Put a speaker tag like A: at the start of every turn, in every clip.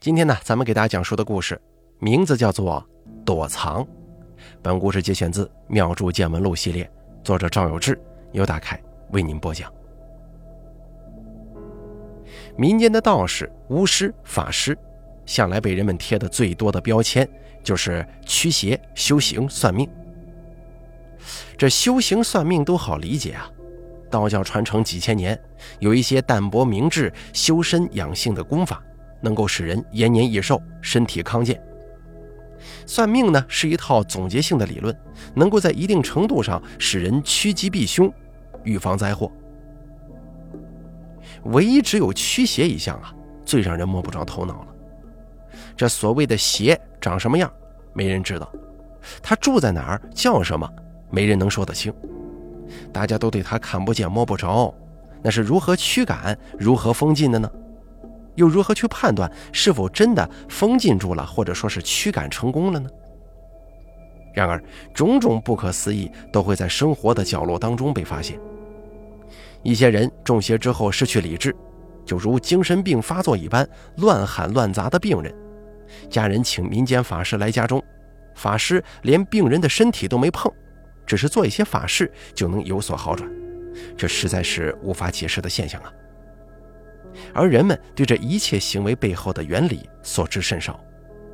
A: 今天呢，咱们给大家讲述的故事名字叫做《躲藏》。本故事节选自《妙著见闻录》系列，作者赵有志，由大凯为您播讲。民间的道士、巫师、法师，向来被人们贴的最多的标签就是驱邪、修行、算命。这修行、算命都好理解啊，道教传承几千年，有一些淡泊明志、修身养性的功法。能够使人延年益寿、身体康健。算命呢是一套总结性的理论，能够在一定程度上使人趋吉避凶、预防灾祸。唯一只有驱邪一项啊，最让人摸不着头脑了。这所谓的邪长什么样，没人知道；它住在哪儿、叫什么，没人能说得清。大家都对它看不见、摸不着，那是如何驱赶、如何封禁的呢？又如何去判断是否真的封禁住了，或者说是驱赶成功了呢？然而，种种不可思议都会在生活的角落当中被发现。一些人中邪之后失去理智，就如精神病发作一般乱喊乱砸的病人，家人请民间法师来家中，法师连病人的身体都没碰，只是做一些法事就能有所好转，这实在是无法解释的现象啊！而人们对这一切行为背后的原理所知甚少，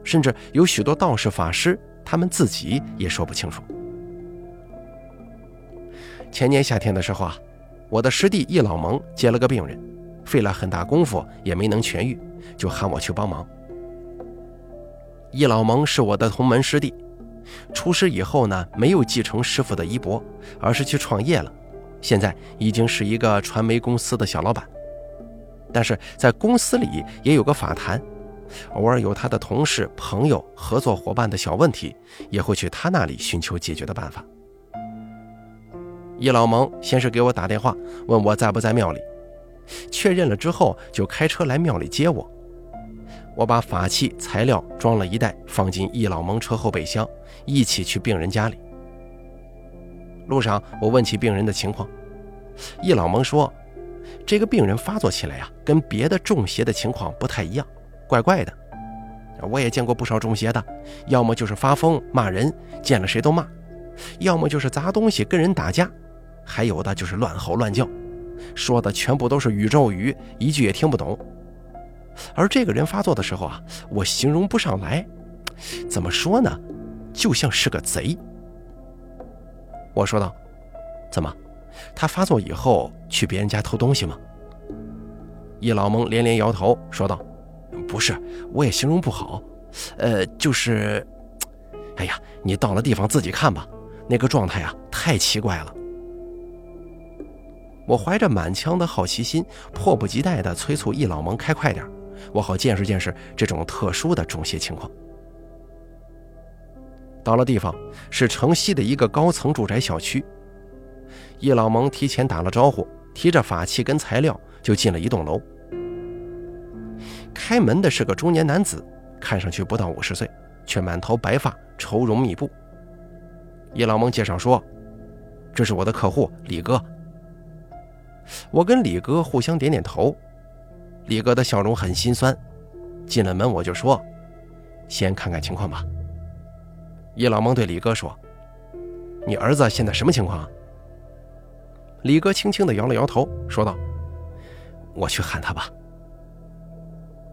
A: 甚至有许多道士法师，他们自己也说不清楚。前年夏天的时候啊，我的师弟易老蒙接了个病人，费了很大功夫也没能痊愈，就喊我去帮忙。易老蒙是我的同门师弟，出师以后呢，没有继承师傅的衣钵，而是去创业了，现在已经是一个传媒公司的小老板。但是在公司里也有个法坛，偶尔有他的同事、朋友、合作伙伴的小问题，也会去他那里寻求解决的办法。易老蒙先是给我打电话，问我在不在庙里，确认了之后，就开车来庙里接我。我把法器材料装了一袋，放进易老蒙车后备箱，一起去病人家里。路上，我问起病人的情况，易老蒙说。这个病人发作起来呀，跟别的中邪的情况不太一样，怪怪的。我也见过不少中邪的，要么就是发疯骂人，见了谁都骂；要么就是砸东西跟人打架；还有的就是乱吼乱叫，说的全部都是宇宙语，一句也听不懂。而这个人发作的时候啊，我形容不上来，怎么说呢，就像是个贼。我说道：“怎么？”他发作以后去别人家偷东西吗？易老蒙连连摇头，说道：“不是，我也形容不好。呃，就是，哎呀，你到了地方自己看吧。那个状态啊，太奇怪了。”我怀着满腔的好奇心，迫不及待地催促易老蒙开快点，我好见识见识这种特殊的中邪情况。到了地方，是城西的一个高层住宅小区。易老蒙提前打了招呼，提着法器跟材料就进了一栋楼。开门的是个中年男子，看上去不到五十岁，却满头白发，愁容密布。易老蒙介绍说：“这是我的客户李哥。”我跟李哥互相点点头。李哥的笑容很心酸。进了门我就说：“先看看情况吧。”易老蒙对李哥说：“你儿子现在什么情况？”李哥轻轻地摇了摇头，说道：“我去喊他吧。”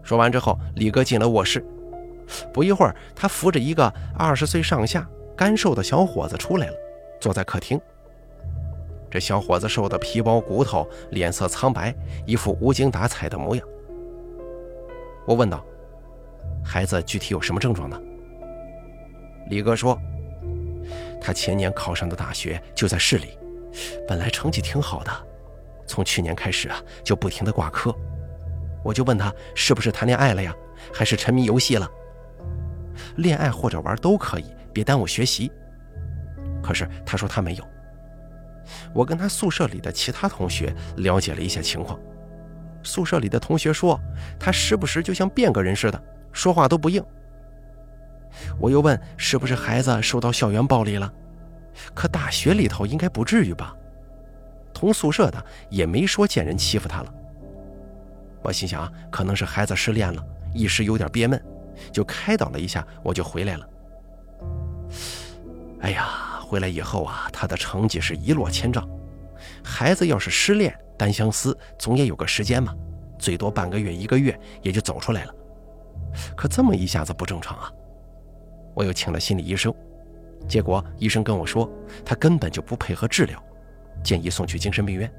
A: 说完之后，李哥进了卧室。不一会儿，他扶着一个二十岁上下、干瘦的小伙子出来了，坐在客厅。这小伙子瘦得皮包骨头，脸色苍白，一副无精打采的模样。我问道：“孩子具体有什么症状呢？”李哥说：“他前年考上的大学就在市里。”本来成绩挺好的，从去年开始啊，就不停的挂科。我就问他是不是谈恋爱了呀，还是沉迷游戏了？恋爱或者玩都可以，别耽误学习。可是他说他没有。我跟他宿舍里的其他同学了解了一下情况，宿舍里的同学说他时不时就像变个人似的，说话都不应。我又问是不是孩子受到校园暴力了？可大学里头应该不至于吧？同宿舍的也没说见人欺负他了。我心想，可能是孩子失恋了，一时有点憋闷，就开导了一下，我就回来了。哎呀，回来以后啊，他的成绩是一落千丈。孩子要是失恋、单相思，总也有个时间嘛，最多半个月、一个月也就走出来了。可这么一下子不正常啊！我又请了心理医生，结果医生跟我说，他根本就不配合治疗，建议送去精神病院。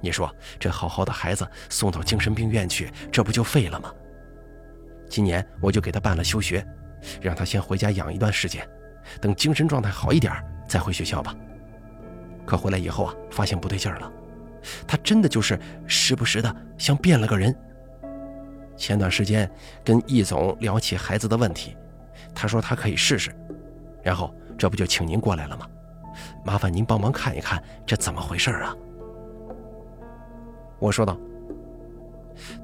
A: 你说这好好的孩子送到精神病院去，这不就废了吗？今年我就给他办了休学，让他先回家养一段时间，等精神状态好一点再回学校吧。可回来以后啊，发现不对劲了，他真的就是时不时的像变了个人。前段时间跟易总聊起孩子的问题，他说他可以试试，然后这不就请您过来了吗？麻烦您帮忙看一看，这怎么回事啊？我说道：“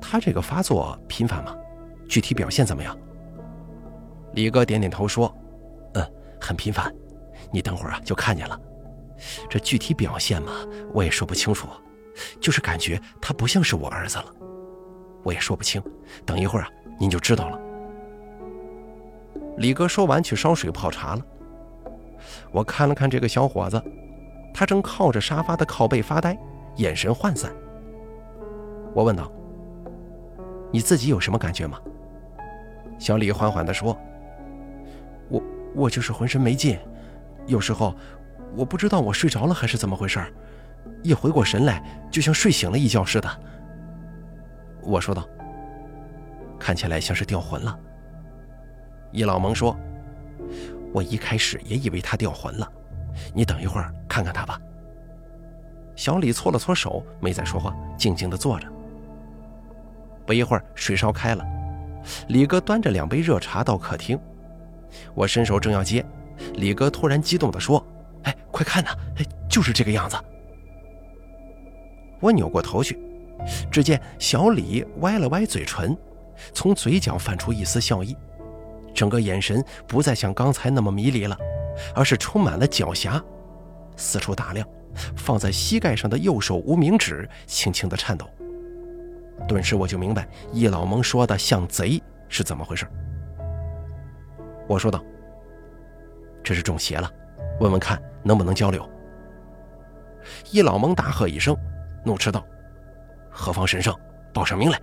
A: 他这个发作频繁吗？具体表现怎么样？”李哥点点头说：“嗯，很频繁，你等会儿啊就看见了。这具体表现嘛，我也说不清楚，就是感觉他不像是我儿子了。我也说不清，等一会儿啊您就知道了。”李哥说完去烧水泡茶了。我看了看这个小伙子，他正靠着沙发的靠背发呆，眼神涣散。我问道：“你自己有什么感觉吗？”小李缓缓地说：“我我就是浑身没劲，有时候我不知道我睡着了还是怎么回事一回过神来就像睡醒了一觉似的。”我说道：“看起来像是掉魂了。”易老蒙说：“我一开始也以为他掉魂了，你等一会儿看看他吧。”小李搓了搓手，没再说话，静静地坐着。不一会儿，水烧开了，李哥端着两杯热茶到客厅。我伸手正要接，李哥突然激动地说：“哎，快看呐！哎，就是这个样子。”我扭过头去，只见小李歪了歪嘴唇，从嘴角泛出一丝笑意，整个眼神不再像刚才那么迷离了，而是充满了狡黠，四处打量，放在膝盖上的右手无名指轻轻地颤抖。顿时我就明白易老蒙说的像贼是怎么回事。我说道：“这是中邪了，问问看能不能交流。”易老蒙大喝一声，怒斥道：“何方神圣，报上名来！”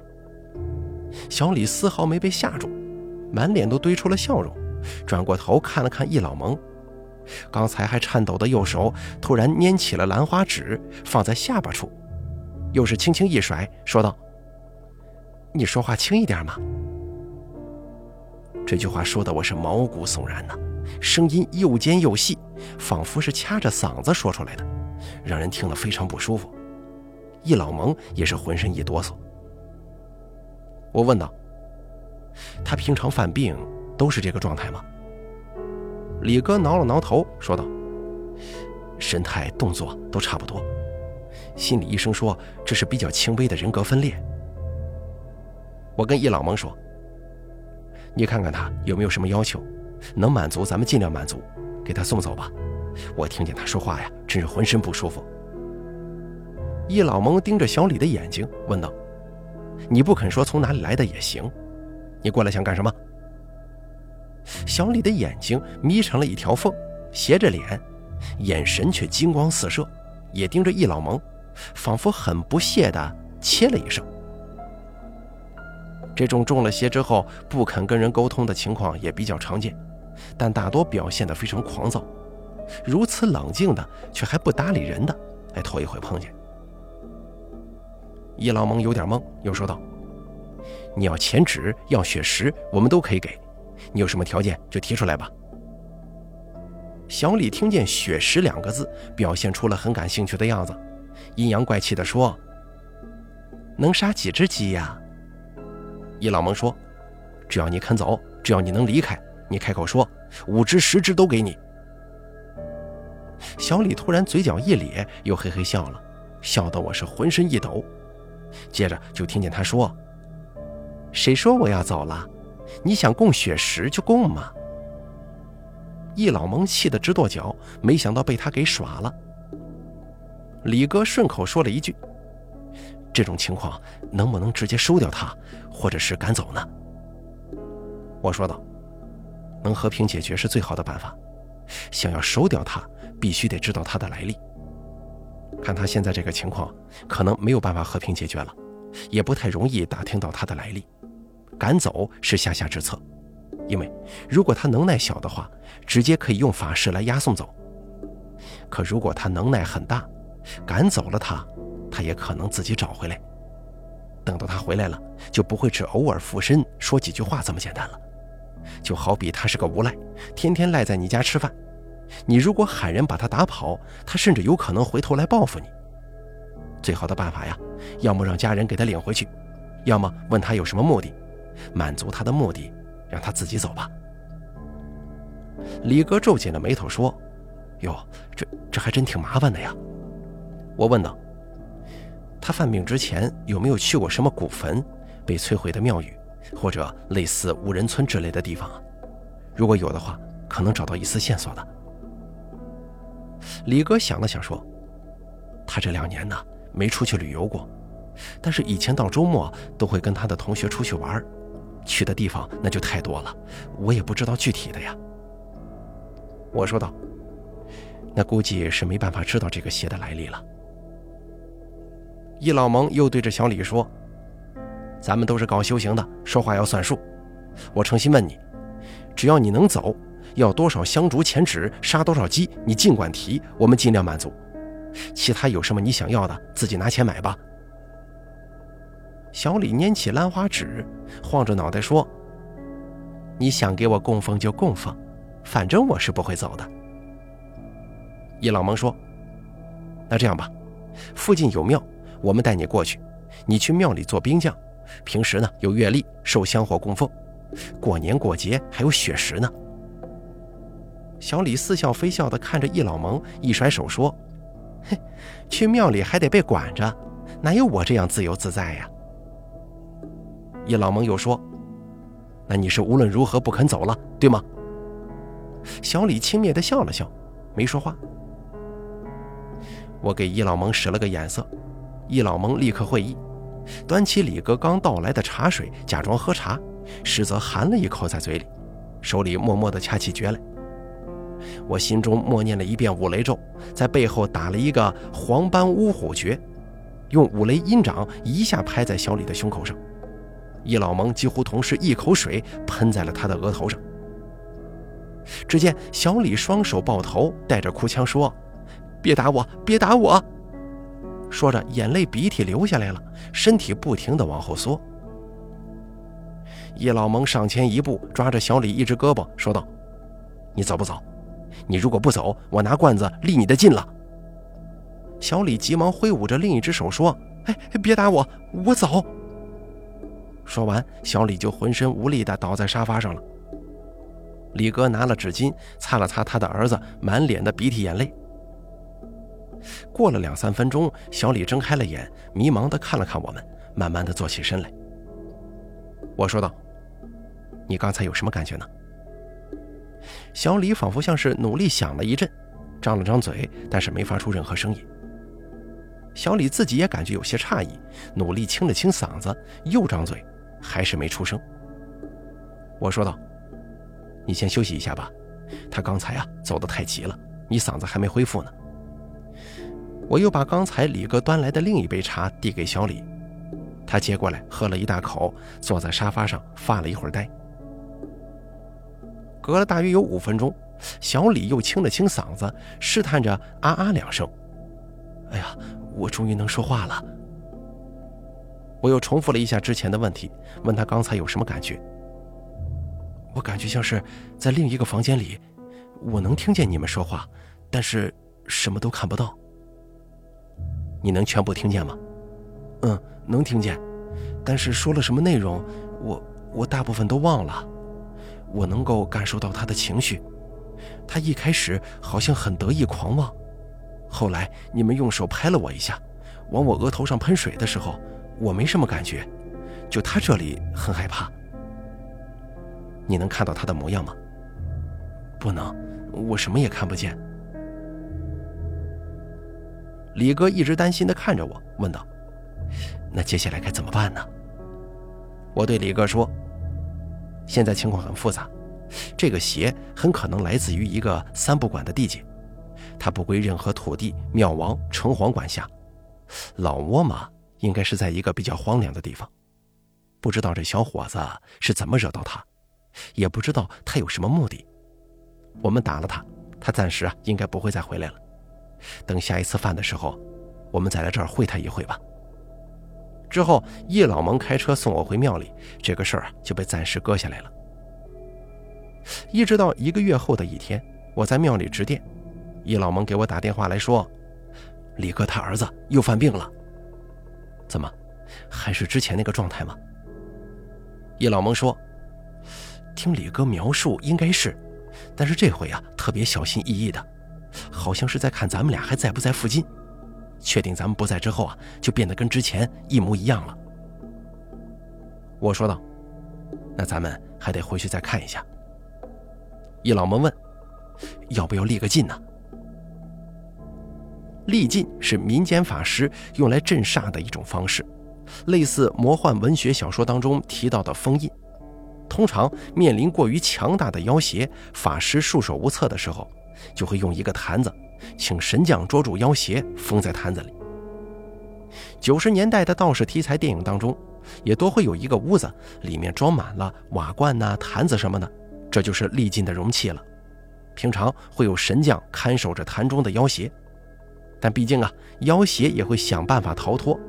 A: 小李丝毫没被吓住，满脸都堆出了笑容，转过头看了看易老蒙，刚才还颤抖的右手突然拈起了兰花指，放在下巴处，又是轻轻一甩，说道。你说话轻一点嘛！这句话说的我是毛骨悚然呐，声音又尖又细，仿佛是掐着嗓子说出来的，让人听了非常不舒服。易老蒙也是浑身一哆嗦。我问道：“他平常犯病都是这个状态吗？”李哥挠了挠头，说道：“神态、动作都差不多。心理医生说这是比较轻微的人格分裂。”我跟易老蒙说：“你看看他有没有什么要求，能满足咱们尽量满足，给他送走吧。我听见他说话呀，真是浑身不舒服。”易老蒙盯着小李的眼睛问道：“你不肯说从哪里来的也行，你过来想干什么？”小李的眼睛眯成了一条缝，斜着脸，眼神却金光四射，也盯着易老蒙，仿佛很不屑地切了一声。这种中了邪之后不肯跟人沟通的情况也比较常见，但大多表现得非常狂躁。如此冷静的却还不搭理人的，还头一回碰见。易老蒙有点懵，又说道：“你要钱纸，要血石，我们都可以给。你有什么条件就提出来吧。”小李听见“血石”两个字，表现出了很感兴趣的样子，阴阳怪气地说：“能杀几只鸡呀？”易老蒙说：“只要你肯走，只要你能离开，你开口说，五只十只都给你。”小李突然嘴角一咧，又嘿嘿笑了，笑得我是浑身一抖。接着就听见他说：“谁说我要走了？你想供血石就供嘛。”易老蒙气得直跺脚，没想到被他给耍了。李哥顺口说了一句：“这种情况能不能直接收掉他，或者是赶走呢？我说道：“能和平解决是最好的办法。想要收掉他，必须得知道他的来历。看他现在这个情况，可能没有办法和平解决了，也不太容易打听到他的来历。赶走是下下之策，因为如果他能耐小的话，直接可以用法事来押送走。可如果他能耐很大，赶走了他，他也可能自己找回来。等到他回来了，就不会只偶尔附身说几句话这么简单了。就好比他是个无赖，天天赖在你家吃饭，你如果喊人把他打跑，他甚至有可能回头来报复你。最好的办法呀，要么让家人给他领回去，要么问他有什么目的，满足他的目的，让他自己走吧。李哥皱紧了眉头说：“哟，这这还真挺麻烦的呀。”我问道：“他犯病之前有没有去过什么古坟、被摧毁的庙宇，或者类似无人村之类的地方啊？如果有的话，可能找到一丝线索的。”李哥想了想说：“他这两年呢，没出去旅游过，但是以前到周末都会跟他的同学出去玩，去的地方那就太多了，我也不知道具体的呀。”我说道：“那估计是没办法知道这个鞋的来历了。”易老蒙又对着小李说：“咱们都是搞修行的，说话要算数。我诚心问你，只要你能走，要多少香烛钱纸，杀多少鸡，你尽管提，我们尽量满足。其他有什么你想要的，自己拿钱买吧。”小李拈起兰花指，晃着脑袋说：“你想给我供奉就供奉，反正我是不会走的。”易老蒙说：“那这样吧，附近有庙。”我们带你过去，你去庙里做兵将，平时呢有月例受香火供奉，过年过节还有血食呢。小李似笑非笑地看着易老蒙，一甩手说：“嘿，去庙里还得被管着，哪有我这样自由自在呀？”易老蒙又说：“那你是无论如何不肯走了，对吗？”小李轻蔑地笑了笑，没说话。我给易老蒙使了个眼色。易老蒙立刻会意，端起李哥刚倒来的茶水，假装喝茶，实则含了一口在嘴里，手里默默地掐起诀来。我心中默念了一遍五雷咒，在背后打了一个黄斑乌虎诀，用五雷阴掌一下拍在小李的胸口上。易老蒙几乎同时一口水喷在了他的额头上。只见小李双手抱头，带着哭腔说：“别打我，别打我！”说着，眼泪鼻涕流下来了，身体不停地往后缩。叶老蒙上前一步，抓着小李一只胳膊，说道：“你走不走？你如果不走，我拿罐子立你的劲了。”小李急忙挥舞着另一只手说：“哎，别打我，我走。”说完，小李就浑身无力地倒在沙发上了。李哥拿了纸巾擦了擦他的儿子满脸的鼻涕眼泪。过了两三分钟，小李睁开了眼，迷茫地看了看我们，慢慢地坐起身来。我说道：“你刚才有什么感觉呢？”小李仿佛像是努力想了一阵，张了张嘴，但是没发出任何声音。小李自己也感觉有些诧异，努力清了清嗓子，又张嘴，还是没出声。我说道：“你先休息一下吧，他刚才啊走得太急了，你嗓子还没恢复呢。”我又把刚才李哥端来的另一杯茶递给小李，他接过来喝了一大口，坐在沙发上发了一会儿呆。隔了大约有五分钟，小李又清了清嗓子，试探着啊啊两声。哎呀，我终于能说话了。我又重复了一下之前的问题，问他刚才有什么感觉。我感觉像是在另一个房间里，我能听见你们说话，但是什么都看不到。你能全部听见吗？嗯，能听见，但是说了什么内容，我我大部分都忘了。我能够感受到他的情绪，他一开始好像很得意狂妄，后来你们用手拍了我一下，往我额头上喷水的时候，我没什么感觉，就他这里很害怕。你能看到他的模样吗？不能，我什么也看不见。李哥一直担心地看着我，问道：“那接下来该怎么办呢？我对李哥说：“现在情况很复杂，这个邪很可能来自于一个三不管的地界，它不归任何土地、庙王、城隍管辖。老窝嘛，应该是在一个比较荒凉的地方。不知道这小伙子是怎么惹到他，也不知道他有什么目的。我们打了他，他暂时啊应该不会再回来了。等下一次犯的时候，我们再来这儿会他一会吧。”之后，叶老蒙开车送我回庙里，这个事儿啊就被暂时搁下来了。一直到一个月后的一天，我在庙里值殿，叶老蒙给我打电话来说，李哥他儿子又犯病了。怎么，还是之前那个状态吗？叶老蒙说，听李哥描述应该是，但是这回啊特别小心翼翼的，好像是在看咱们俩还在不在附近。确定咱们不在之后啊，就变得跟之前一模一样了。我说道：“那咱们还得回去再看一下。”易老蒙问：“要不要立个禁呢？”历禁是民间法师用来镇煞的一种方式，类似魔幻文学小说当中提到的封印。通常面临过于强大的妖邪，法师束手无策的时候，就会用一个坛子。请神将捉住妖邪，封在坛子里。九十年代的道士题材电影当中，也多会有一个屋子，里面装满了瓦罐呐、坛子什么的，这就是历尽的容器了。平常会有神将看守着坛中的妖邪，但毕竟啊，妖邪也会想办法逃脱。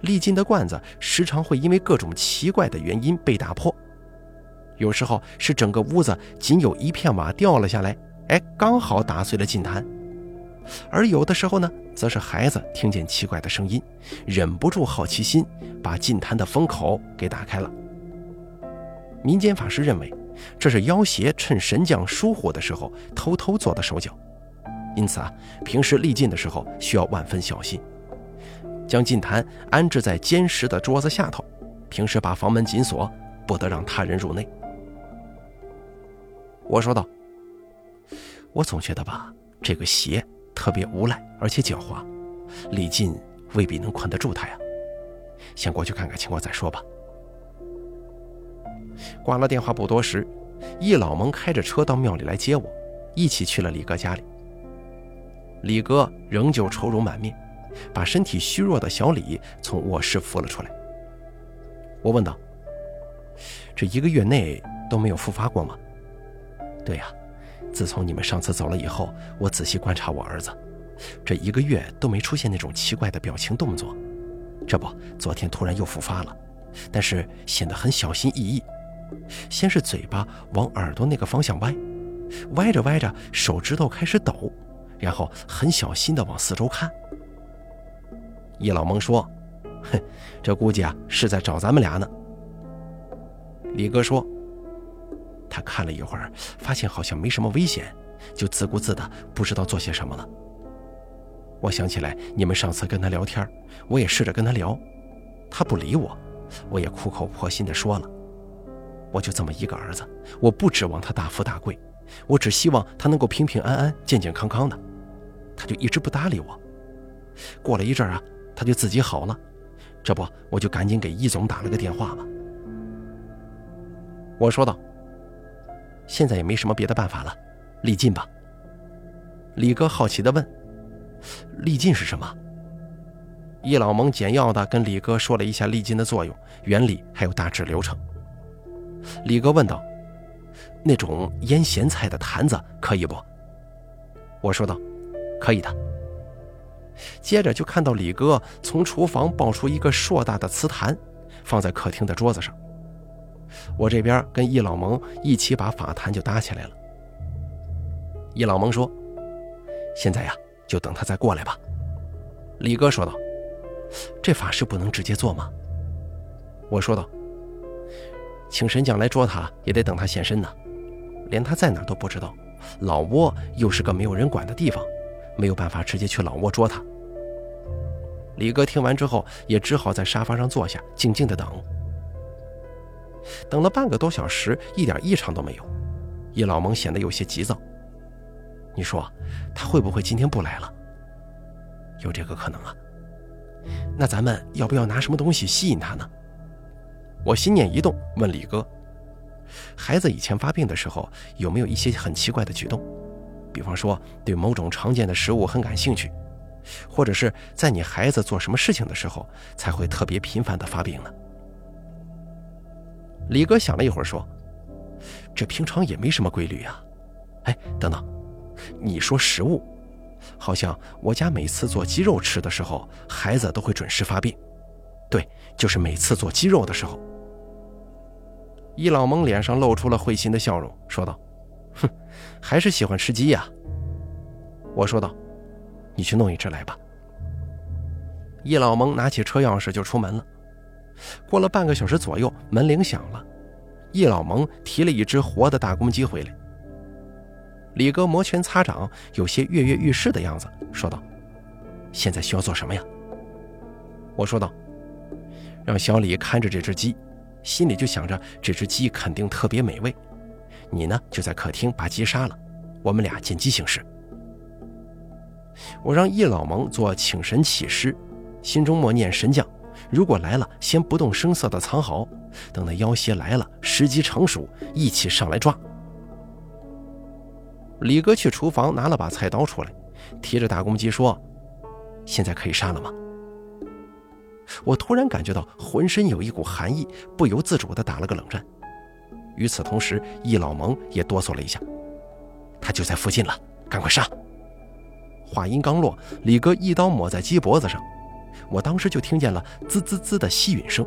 A: 历尽的罐子时常会因为各种奇怪的原因被打破，有时候是整个屋子仅有一片瓦掉了下来，哎，刚好打碎了禁坛。而有的时候呢，则是孩子听见奇怪的声音，忍不住好奇心，把禁坛的封口给打开了。民间法师认为，这是妖邪趁神将疏忽的时候偷偷做的手脚，因此啊，平时立禁的时候需要万分小心，将禁坛安置在坚实的桌子下头，平时把房门紧锁，不得让他人入内。我说道：“我总觉得吧，这个邪……”特别无赖，而且狡猾，李进未必能困得住他呀。先过去看看情况再说吧。挂了电话不多时，易老蒙开着车到庙里来接我，一起去了李哥家里。李哥仍旧愁容满面，把身体虚弱的小李从卧室扶了出来。我问道：“这一个月内都没有复发过吗？”“对呀。”自从你们上次走了以后，我仔细观察我儿子，这一个月都没出现那种奇怪的表情动作。这不，昨天突然又复发了，但是显得很小心翼翼。先是嘴巴往耳朵那个方向歪，歪着歪着手指头开始抖，然后很小心地往四周看。叶老蒙说：“哼，这估计啊是在找咱们俩呢。”李哥说。他看了一会儿，发现好像没什么危险，就自顾自的不知道做些什么了。我想起来你们上次跟他聊天，我也试着跟他聊，他不理我，我也苦口婆心的说了，我就这么一个儿子，我不指望他大富大贵，我只希望他能够平平安安、健健康康的。他就一直不搭理我。过了一阵啊，他就自己好了，这不我就赶紧给易总打了个电话吧。我说道。现在也没什么别的办法了，立禁吧。李哥好奇地问：“立禁是什么？”易老蒙简要地跟李哥说了一下立禁的作用、原理还有大致流程。李哥问道：“那种腌咸菜的坛子可以不？”我说道：“可以的。”接着就看到李哥从厨房抱出一个硕大的瓷坛，放在客厅的桌子上。我这边跟易老蒙一起把法坛就搭起来了。易老蒙说：“现在呀，就等他再过来吧。”李哥说道：“这法事不能直接做吗？”我说道：“请神将来捉他，也得等他现身呢。连他在哪都不知道，老窝又是个没有人管的地方，没有办法直接去老窝捉他。”李哥听完之后，也只好在沙发上坐下，静静的等。等了半个多小时，一点异常都没有。叶老蒙显得有些急躁。你说他会不会今天不来了？有这个可能啊。那咱们要不要拿什么东西吸引他呢？我心念一动，问李哥：“孩子以前发病的时候，有没有一些很奇怪的举动？比方说对某种常见的食物很感兴趣，或者是在你孩子做什么事情的时候才会特别频繁的发病呢？”李哥想了一会儿说：“这平常也没什么规律呀。哎，等等，你说食物，好像我家每次做鸡肉吃的时候，孩子都会准时发病。对，就是每次做鸡肉的时候。”易老蒙脸上露出了会心的笑容，说道：“哼，还是喜欢吃鸡呀。”我说道：“你去弄一只来吧。”易老蒙拿起车钥匙就出门了。过了半个小时左右，门铃响了，易老蒙提了一只活的大公鸡回来。李哥摩拳擦掌，有些跃跃欲试的样子，说道：“现在需要做什么呀？”我说道：“让小李看着这只鸡。”心里就想着这只鸡肯定特别美味，你呢就在客厅把鸡杀了，我们俩见机行事。我让易老蒙做请神启事，心中默念神将，如果来了，先不动声色的藏好，等那妖邪来了，时机成熟，一起上来抓。李哥去厨房拿了把菜刀出来，提着大公鸡说：“现在可以杀了吗？”我突然感觉到浑身有一股寒意，不由自主地打了个冷战。与此同时，易老蒙也哆嗦了一下。他就在附近了，赶快杀！话音刚落，李哥一刀抹在鸡脖子上，我当时就听见了滋滋滋的吸吮声。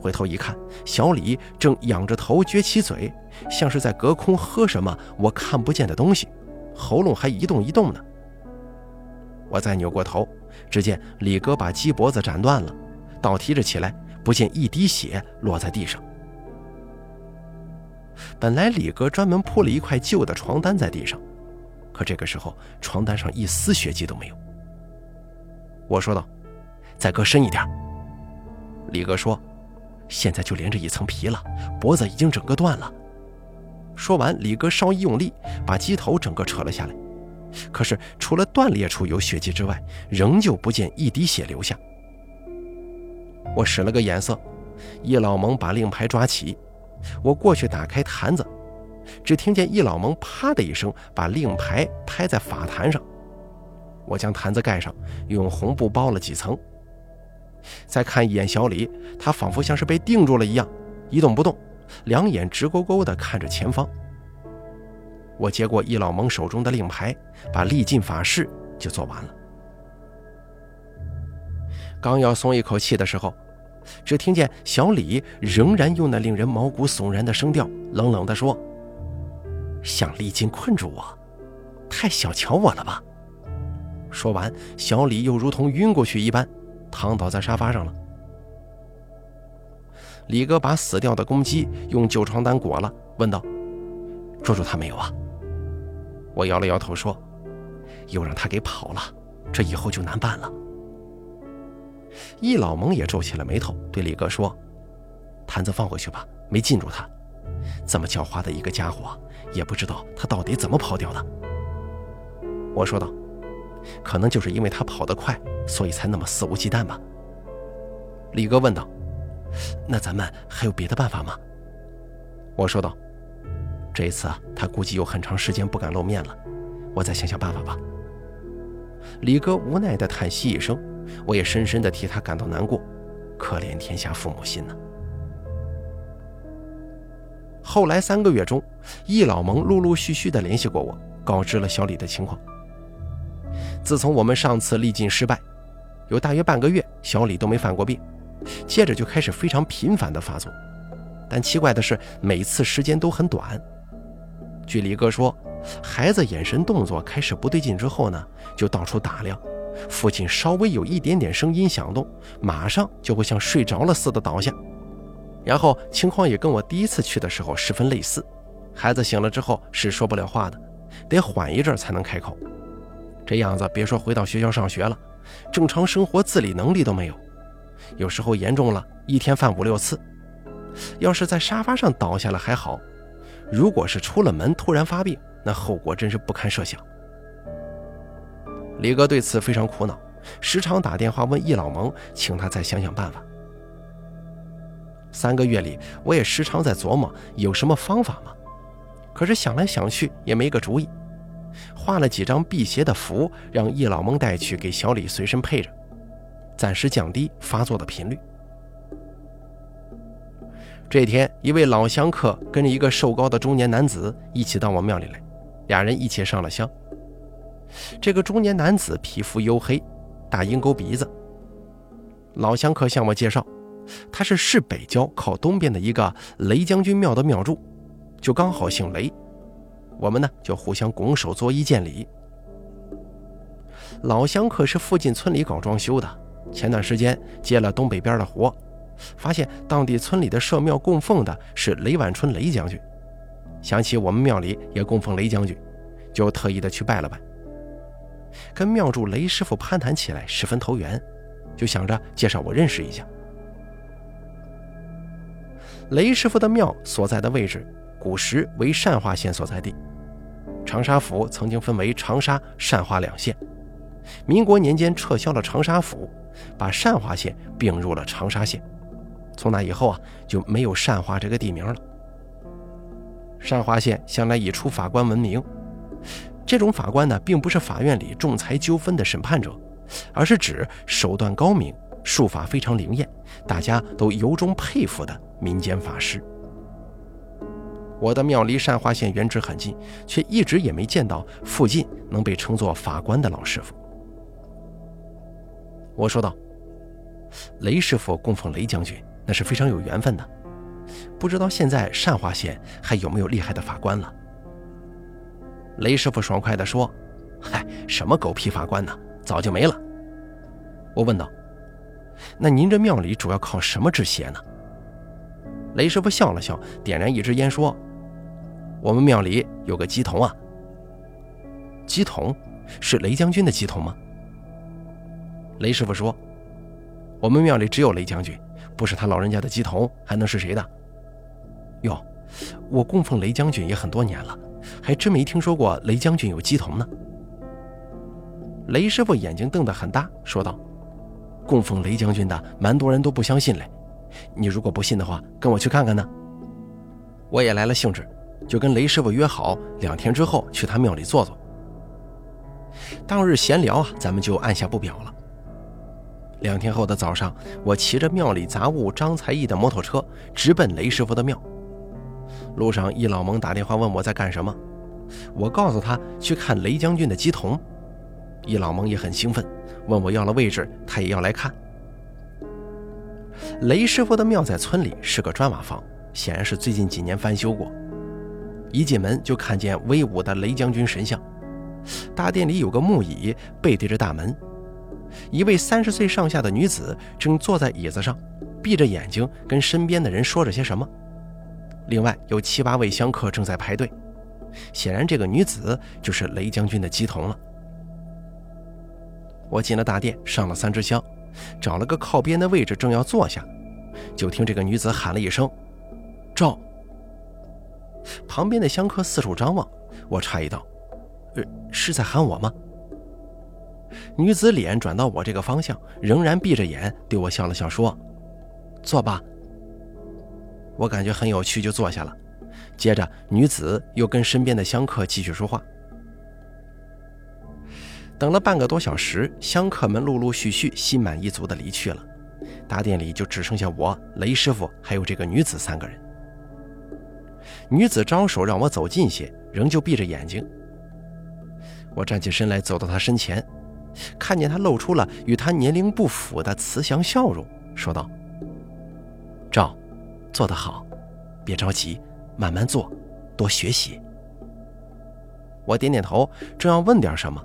A: 回头一看，小李正仰着头撅起嘴，像是在隔空喝什么我看不见的东西，喉咙还一动一动呢。我再扭过头。只见李哥把鸡脖子斩断了，倒提着起来，不见一滴血落在地上。本来李哥专门铺了一块旧的床单在地上，可这个时候床单上一丝血迹都没有。我说道：“再割深一点。”李哥说：“现在就连着一层皮了，脖子已经整个断了。”说完，李哥稍一用力，把鸡头整个扯了下来。可是，除了断裂处有血迹之外，仍旧不见一滴血流下。我使了个眼色，叶老蒙把令牌抓起，我过去打开坛子，只听见易老蒙啪的一声把令牌拍在法坛上。我将坛子盖上，用红布包了几层。再看一眼小李，他仿佛像是被定住了一样，一动不动，两眼直勾勾地看着前方。我接过易老蒙手中的令牌，把历尽法事就做完了。刚要松一口气的时候，只听见小李仍然用那令人毛骨悚然的声调，冷冷地说：“想历尽困住我，太小瞧我了吧？”说完，小李又如同晕过去一般，躺倒在沙发上了。李哥把死掉的公鸡用旧床单裹了，问道：“捉住他没有啊？”我摇了摇头说：“又让他给跑了，这以后就难办了。”易老蒙也皱起了眉头，对李哥说：“坛子放回去吧，没禁住他。这么狡猾的一个家伙，也不知道他到底怎么跑掉的。”我说道：“可能就是因为他跑得快，所以才那么肆无忌惮吧。”李哥问道：“那咱们还有别的办法吗？”我说道。这一次，他估计有很长时间不敢露面了，我再想想办法吧。李哥无奈地叹息一声，我也深深地替他感到难过，可怜天下父母心呐。后来三个月中，易老蒙陆陆续续地联系过我，告知了小李的情况。自从我们上次历尽失败，有大约半个月，小李都没犯过病，接着就开始非常频繁的发作，但奇怪的是，每次时间都很短。据李哥说，孩子眼神动作开始不对劲之后呢，就到处打量，父亲稍微有一点点声音响动，马上就会像睡着了似的倒下。然后情况也跟我第一次去的时候十分类似，孩子醒了之后是说不了话的，得缓一阵才能开口。这样子别说回到学校上学了，正常生活自理能力都没有。有时候严重了，一天犯五六次。要是在沙发上倒下了还好。如果是出了门突然发病，那后果真是不堪设想。李哥对此非常苦恼，时常打电话问易老蒙，请他再想想办法。三个月里，我也时常在琢磨有什么方法吗？可是想来想去也没个主意。画了几张辟邪的符，让易老蒙带去给小李随身配着，暂时降低发作的频率。这天，一位老香客跟着一个瘦高的中年男子一起到我庙里来，俩人一起上了香。这个中年男子皮肤黝黑，大鹰钩鼻子。老香客向我介绍，他是市北郊靠东边的一个雷将军庙的庙祝，就刚好姓雷。我们呢就互相拱手作揖见礼。老香客是附近村里搞装修的，前段时间接了东北边的活，发现当地村里的社庙供奉的是雷万春雷将军，想起我们庙里也供奉雷将军，就特意的去拜了拜。跟庙祝雷师傅攀谈起来十分投缘，就想着介绍我认识一下。雷师傅的庙所在的位置，古时为善化县所在地。长沙府曾经分为长沙、善化两县，民国年间撤销了长沙府，把善化县并入了长沙县。从那以后啊，就没有善化这个地名了。善化县向来以出法官闻名，这种法官呢，并不是法院里仲裁纠纷的审判者，而是指手段高明、术法非常灵验，大家都由衷佩服的民间法师。我的庙离善化县原址很近，却一直也没见到附近能被称作法官的老师傅。我说道：“雷师傅供奉雷将军，那是非常有缘分的。不知道现在善化县还有没有厉害的法官了？”雷师傅爽快地说：“嗨，什么狗屁法官呢？早就没了。”我问道：“那您这庙里主要靠什么治邪呢？”雷师傅笑了笑，点燃一支烟说。我们庙里有个鸡童啊，鸡童是雷将军的鸡童吗？雷师傅说：“我们庙里只有雷将军，不是他老人家的鸡童，还能是谁的？”哟，我供奉雷将军也很多年了，还真没听说过雷将军有鸡童呢。雷师傅眼睛瞪得很大，说道：“供奉雷将军的，蛮多人都不相信嘞。你如果不信的话，跟我去看看呢。”我也来了兴致。就跟雷师傅约好，两天之后去他庙里坐坐。当日闲聊啊，咱们就按下不表了。两天后的早上，我骑着庙里杂物张才艺的摩托车，直奔雷师傅的庙。路上，易老蒙打电话问我在干什么，我告诉他去看雷将军的鸡童。易老蒙也很兴奋，问我要了位置，他也要来看。雷师傅的庙在村里是个砖瓦房，显然是最近几年翻修过。一进门就看见威武的雷将军神像，大殿里有个木椅背对着大门，一位三十岁上下的女子正坐在椅子上，闭着眼睛跟身边的人说着些什么。另外有七八位香客正在排队，显然这个女子就是雷将军的姬童了。我进了大殿，上了三支香，找了个靠边的位置，正要坐下，就听这个女子喊了一声：“赵。”旁边的香客四处张望，我诧异道：“呃，是在喊我吗？”女子脸转到我这个方向，仍然闭着眼，对我笑了笑，说：“坐吧。”我感觉很有趣，就坐下了。接着，女子又跟身边的香客继续说话。等了半个多小时，香客们陆陆续续、心满意足地离去了，大殿里就只剩下我、雷师傅还有这个女子三个人。女子招手让我走近些，仍旧闭着眼睛。我站起身来，走到她身前，看见她露出了与她年龄不符的慈祥笑容，说道：“，做得好，别着急，慢慢做，多学习。”我点点头，正要问点什么，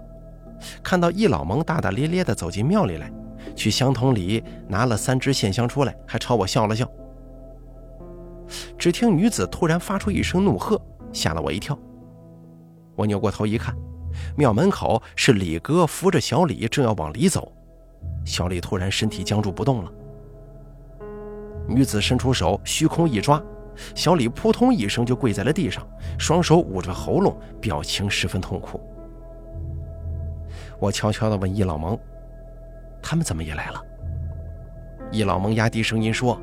A: 看到易老蒙大大咧咧地走进庙里来，去香桶里拿了三支线香出来，还朝我笑了笑。只听女子突然发出一声怒喝，吓了我一跳。我扭过头一看，庙门口是李哥扶着小李，正要往里走。小李突然身体僵住不动了。女子伸出手，虚空一抓，小李扑通一声就跪在了地上，双手捂着喉咙，表情十分痛苦。我悄悄地问易老蒙：“他们怎么也来了？易老蒙压低声音说：“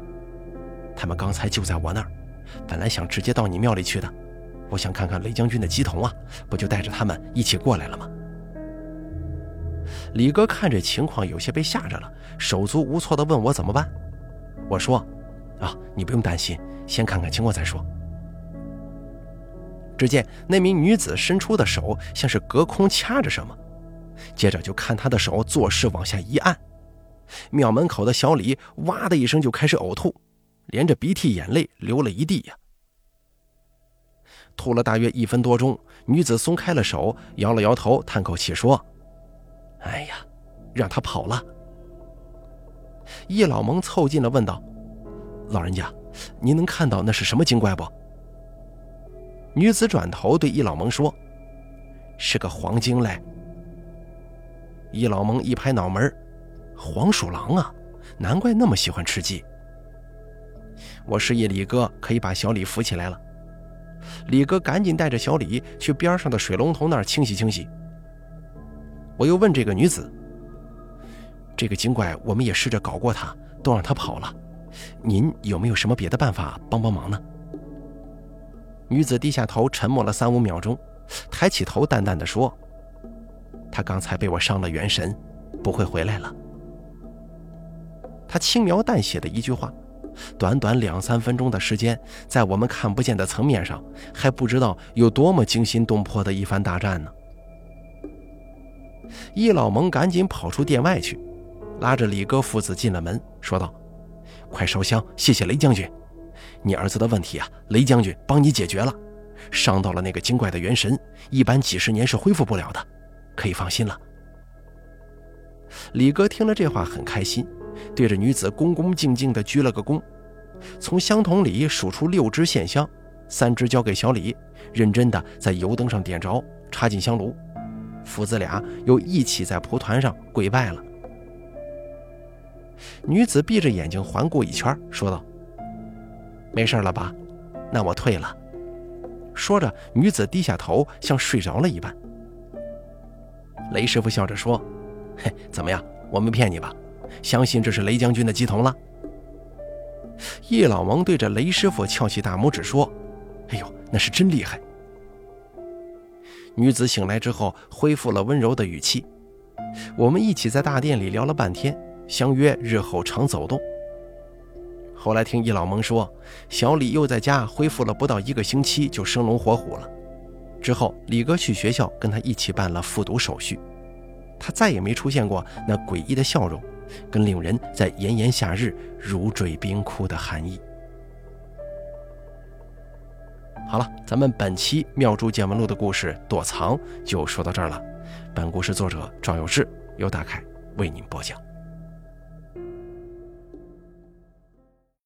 A: 他们刚才就在我那儿，本来想直接到你庙里去的。我想看看雷将军的鸡童啊，不就带着他们一起过来了吗？”李哥看这情况有些被吓着了，手足无措地问我怎么办。我说：“啊，你不用担心，先看看情况再说。”只见那名女子伸出的手像是隔空掐着什么，接着就看她的手做势往下一按，庙门口的小李哇的一声就开始呕吐，连着鼻涕眼泪流了一地呀。吐了大约一分多钟，女子松开了手，摇了摇头，叹口气说：“哎呀，让他跑了。”叶老蒙凑近了问道：“老人家，您能看到那是什么精怪不？”女子转头对易老蒙说：“是个黄精嘞。”易老蒙一拍脑门：“黄鼠狼啊，难怪那么喜欢吃鸡。”我示意李哥可以把小李扶起来了。李哥赶紧带着小李去边上的水龙头那儿清洗清洗。我又问这个女子：“这个精怪，我们也试着搞过他，都让他跑了。您有没有什么别的办法帮帮忙呢？”女子低下头，沉默了三五秒钟，抬起头，淡淡的说：“他刚才被我伤了元神，不会回来了。”他轻描淡写的一句话，短短两三分钟的时间，在我们看不见的层面上，还不知道有多么惊心动魄的一番大战呢。易老蒙赶紧跑出殿外去，拉着李哥父子进了门，说道：“快烧香，谢谢雷将军。”你儿子的问题啊，雷将军帮你解决了，伤到了那个精怪的元神，一般几十年是恢复不了的，可以放心了。李哥听了这话很开心，对着女子恭恭敬敬地鞠了个躬，从香筒里数出六支线香，三支交给小李，认真地在油灯上点着，插进香炉，父子俩又一起在蒲团上跪拜了。女子闭着眼睛环顾一圈，说道。没事了吧？那我退了。说着，女子低下头，像睡着了一般。雷师傅笑着说：“嘿，怎么样？我没骗你吧？相信这是雷将军的鸡童了。”叶老蒙对着雷师傅翘起大拇指说：“哎呦，那是真厉害。”女子醒来之后，恢复了温柔的语气。我们一起在大殿里聊了半天，相约日后常走动。后来听易老蒙说，小李又在家恢复了不到一个星期，就生龙活虎了。之后，李哥去学校跟他一起办了复读手续，他再也没出现过那诡异的笑容，跟令人在炎炎夏日如坠冰窟的寒意。好了，咱们本期《妙珠见闻录》的故事躲藏就说到这儿了。本故事作者赵有志，由大凯为您播讲。